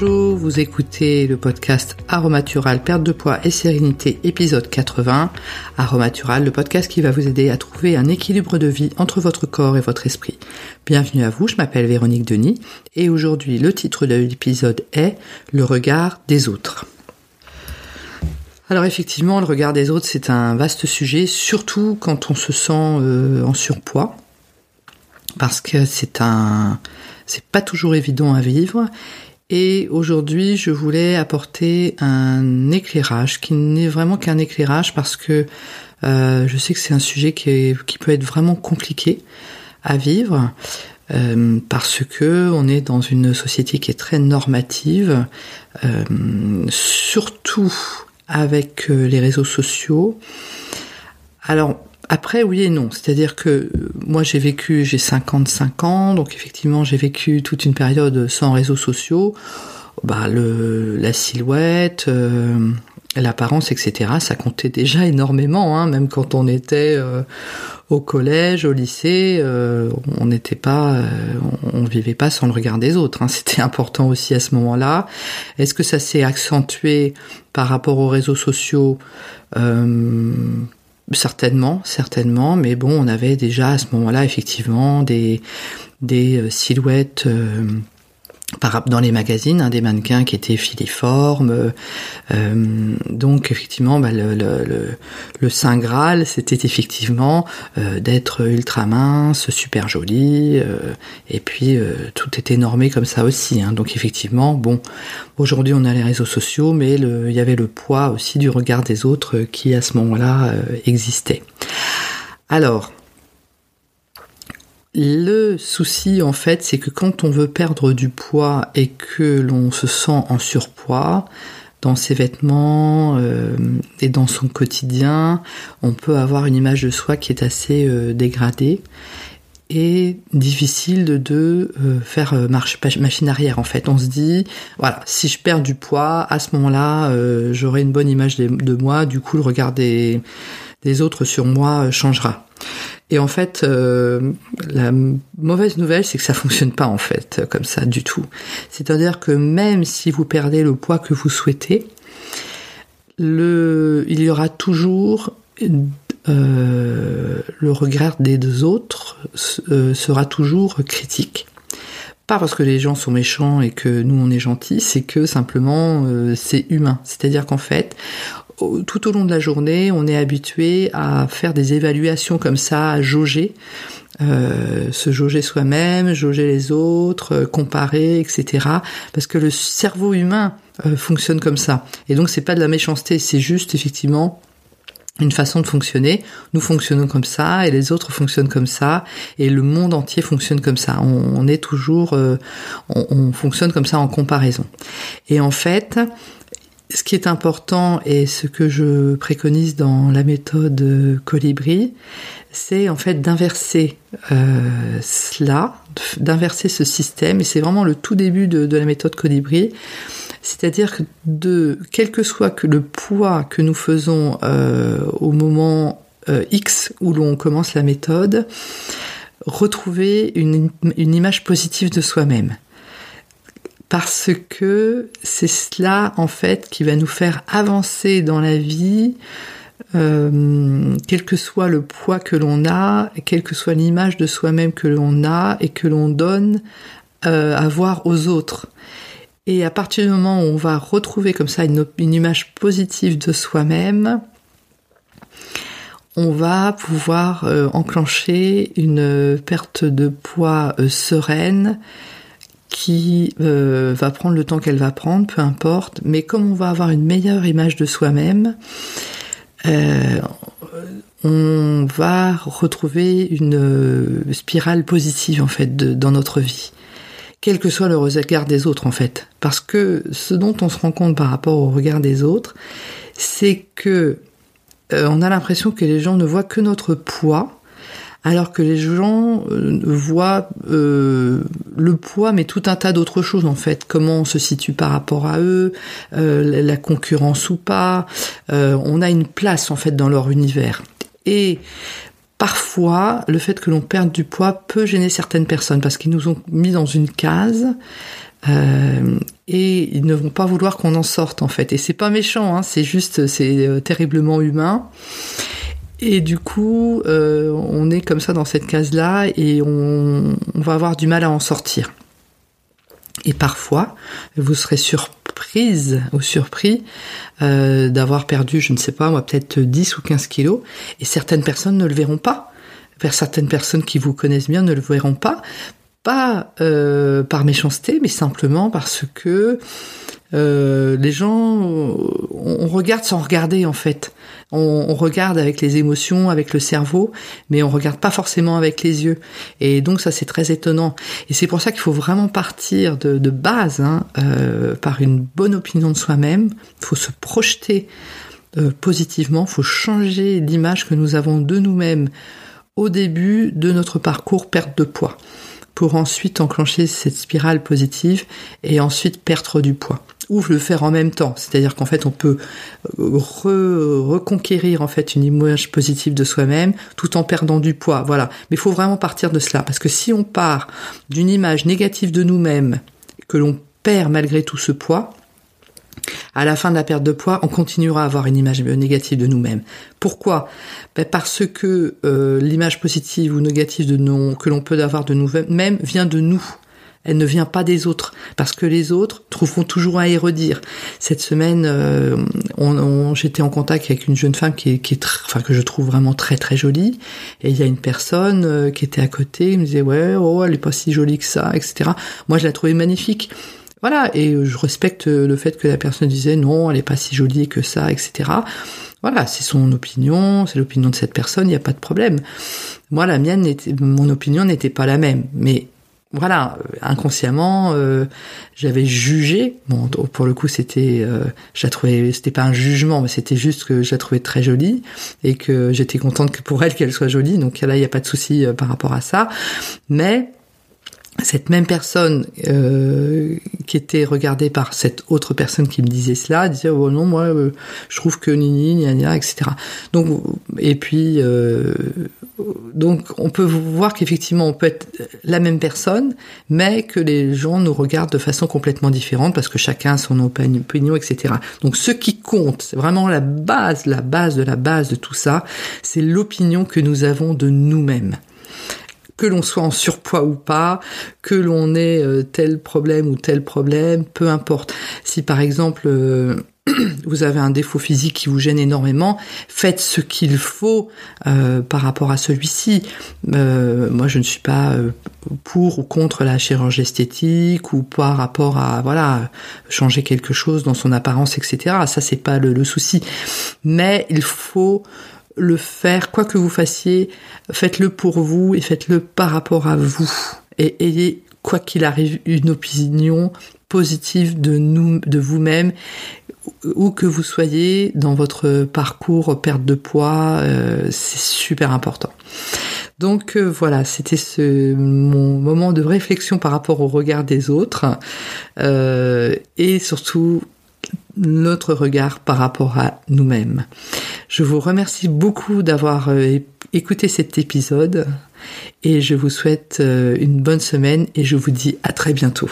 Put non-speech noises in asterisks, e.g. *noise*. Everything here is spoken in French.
Bonjour, vous écoutez le podcast Aromatural, perte de poids et sérénité, épisode 80. Aromatural, le podcast qui va vous aider à trouver un équilibre de vie entre votre corps et votre esprit. Bienvenue à vous, je m'appelle Véronique Denis et aujourd'hui le titre de l'épisode est Le regard des autres. Alors effectivement, le regard des autres, c'est un vaste sujet, surtout quand on se sent euh, en surpoids, parce que c'est un, c'est pas toujours évident à vivre, et aujourd'hui, je voulais apporter un éclairage qui n'est vraiment qu'un éclairage parce que euh, je sais que c'est un sujet qui, qui, peut être vraiment compliqué à vivre euh, parce que on est dans une société qui est très normative, euh, surtout avec euh, les réseaux sociaux. Alors après, oui et non. C'est-à-dire que euh, moi, j'ai vécu, j'ai 55 ans, donc effectivement, j'ai vécu toute une période sans réseaux sociaux. Bah, le, la silhouette, euh, l'apparence, etc., ça comptait déjà énormément, hein, même quand on était euh, au collège, au lycée, on n'était pas, on, vivait pas sans le regard des autres. Hein, C'était important aussi à ce moment-là. Est-ce que ça s'est accentué par rapport aux réseaux sociaux? Certainement, certainement, mais bon, on avait déjà à ce moment-là effectivement des, des euh, silhouettes euh, dans les magazines, hein, des mannequins qui étaient filiformes. Euh, donc effectivement, bah, le, le, Saint Graal, c'était effectivement euh, d'être ultra mince, super joli, euh, et puis euh, tout était normé comme ça aussi. Hein. Donc effectivement, bon, aujourd'hui on a les réseaux sociaux, mais il y avait le poids aussi du regard des autres qui à ce moment-là existait. Alors, le souci, en fait, c'est que quand on veut perdre du poids et que l'on se sent en surpoids, dans ses vêtements euh, et dans son quotidien, on peut avoir une image de soi qui est assez euh, dégradée et difficile de, euh, faire marche, machine arrière en fait. On se dit, voilà, si je perds du poids, à ce moment-là, j'aurai une bonne image de, moi, du coup le regard autres sur moi changera. Et en fait, euh, la mauvaise nouvelle, c'est que ça fonctionne pas en fait comme ça du tout. C'est-à-dire que même si vous perdez le poids que vous souhaitez, le, il y aura toujours euh, le regard des autres euh, sera toujours critique. Pas parce que les gens sont méchants et que nous on est gentils, c'est que simplement c'est humain. C'est-à-dire qu'en fait, tout au long de la journée, on est habitué à faire des évaluations comme ça, à jauger, euh, se jauger soi-même, jauger les autres, euh, comparer, etc. Parce que le cerveau humain euh, fonctionne comme ça. Et donc c'est pas de la méchanceté, c'est juste effectivement une façon de fonctionner. Nous fonctionnons comme ça et les autres fonctionnent comme ça et le monde entier fonctionne comme ça. On, est toujours, on, on, fonctionne comme ça en comparaison. Et en fait, ce qui est important et ce que je préconise dans la méthode Colibri, c'est en fait d'inverser euh, cela, d'inverser ce système, et c'est vraiment le tout début de, la méthode Colibri, c'est-à-dire que de quel que soit le poids que nous faisons euh, au moment euh, X où l'on commence la méthode, retrouver une image positive de soi-même parce que c'est cela en fait qui va nous faire avancer dans la vie, euh, quel que soit le poids que l'on a, quelle que soit l'image de soi-même que l'on a et que l'on donne euh, à voir aux autres. Et à partir du moment où on va retrouver comme ça une, image positive de soi-même, on va pouvoir euh, enclencher une perte de poids sereine qui euh, va prendre le temps qu'elle va prendre, peu importe, mais comme on va avoir une meilleure image de soi-même, euh, on va retrouver une euh, spirale positive en fait dans notre vie, quel que soit le regard des autres en fait, parce que ce dont on se rend compte par rapport au regard des autres, c'est que on a l'impression que les gens ne voient que notre poids alors que les gens euh, voient euh, le poids, mais tout un tas d'autres choses en fait. Comment on se situe par rapport à eux, euh, la concurrence ou pas. on a une place en fait dans leur univers. Et parfois, le fait que l'on perde du poids peut gêner certaines personnes parce qu'ils nous ont mis dans une case et ils ne vont pas vouloir qu'on en sorte en fait. Et c'est pas méchant, hein, c'est juste, c'est terriblement humain. Et du coup, on est comme ça dans cette case-là et on, va avoir du mal à en sortir. Et parfois, vous serez surprise ou surpris euh, d'avoir perdu, je ne sais pas, moi peut-être 10 ou 15 kilos, et certaines personnes ne le verront pas. Certaines personnes qui vous connaissent bien ne le verront pas, pas euh, par méchanceté, mais simplement parce que euh, les gens, on regarde sans regarder en fait. On, regarde avec les émotions, avec le cerveau, mais on regarde pas forcément avec les yeux. Et donc ça c'est très étonnant. Et c'est pour ça qu'il faut vraiment partir de, base hein, euh, par une bonne opinion de soi-même. Il faut se projeter positivement. Il faut changer l'image que nous avons de nous-mêmes au début de notre parcours perte de poids pour ensuite enclencher cette spirale positive et ensuite perdre du poids ou le faire en même temps. C'est-à-dire qu'en fait, on peut reconquérir en fait une image positive de soi-même tout en perdant du poids. Voilà. Mais il faut vraiment partir de cela parce que si on part d'une image négative de nous-mêmes que l'on perd malgré tout ce poids, à la fin de la perte de poids, on continuera à avoir une image négative de nous-mêmes. Pourquoi? Ben Parce que euh, l'image positive ou négative de nous, que l'on peut avoir de nous-mêmes vient de nous elle ne vient pas des autres, parce que les autres trouveront toujours à y redire. Cette semaine, euh, on, j'étais en contact avec une jeune femme qui est, qui est enfin que je trouve vraiment très très jolie, et il y a une personne euh, qui était à côté, qui me disait ouais, oh, elle est pas si jolie que ça, etc. Moi, je la trouvais magnifique. Voilà, et je respecte le fait que la personne disait non, elle est pas si jolie que ça, etc. Voilà, c'est son opinion, c'est l'opinion de cette personne, il n'y a pas de problème. Moi, la mienne, mon opinion n'était pas la même, mais voilà, inconsciemment, euh, j'avais jugé. Bon, pour le coup, c'était, euh, je c'était pas un jugement, mais c'était juste que je la trouvais très jolie et que j'étais contente que pour elle qu'elle soit jolie. Donc là, il n'y a pas de souci euh, par rapport à ça. Mais cette même personne euh, qui était regardée par cette autre personne qui me disait cela disait oh non moi euh, je trouve que nini nia nia etc donc et puis euh, donc on peut voir qu'effectivement on peut être la même personne mais que les gens nous regardent de façon complètement différente parce que chacun a son opinion etc donc ce qui compte c'est vraiment la base la base de la base de tout ça c'est l'opinion que nous avons de nous-mêmes que l'on soit en surpoids ou pas, que l'on ait euh, tel problème ou tel problème, peu importe. Si par exemple euh, *clears throat* vous avez un défaut physique qui vous gêne énormément, faites ce qu'il faut euh, par rapport à celui-ci. moi, je ne suis pas pour ou contre la chirurgie esthétique ou par rapport à voilà changer quelque chose dans son apparence, etc. Ça, c'est pas le souci. Mais il faut le faire, quoi que vous fassiez, faites-le pour vous et faites-le par rapport à vous. Et ayez, quoi qu'il arrive, une opinion positive de de vous-même, où que vous soyez dans votre parcours perte de poids, euh, c'est super important. Donc euh, voilà, c'était mon moment de réflexion par rapport au regard des autres euh, et surtout notre regard par rapport à nous-mêmes. Je vous remercie beaucoup d'avoir euh, écouté cet épisode et je vous souhaite euh, une bonne semaine et je vous dis à très bientôt.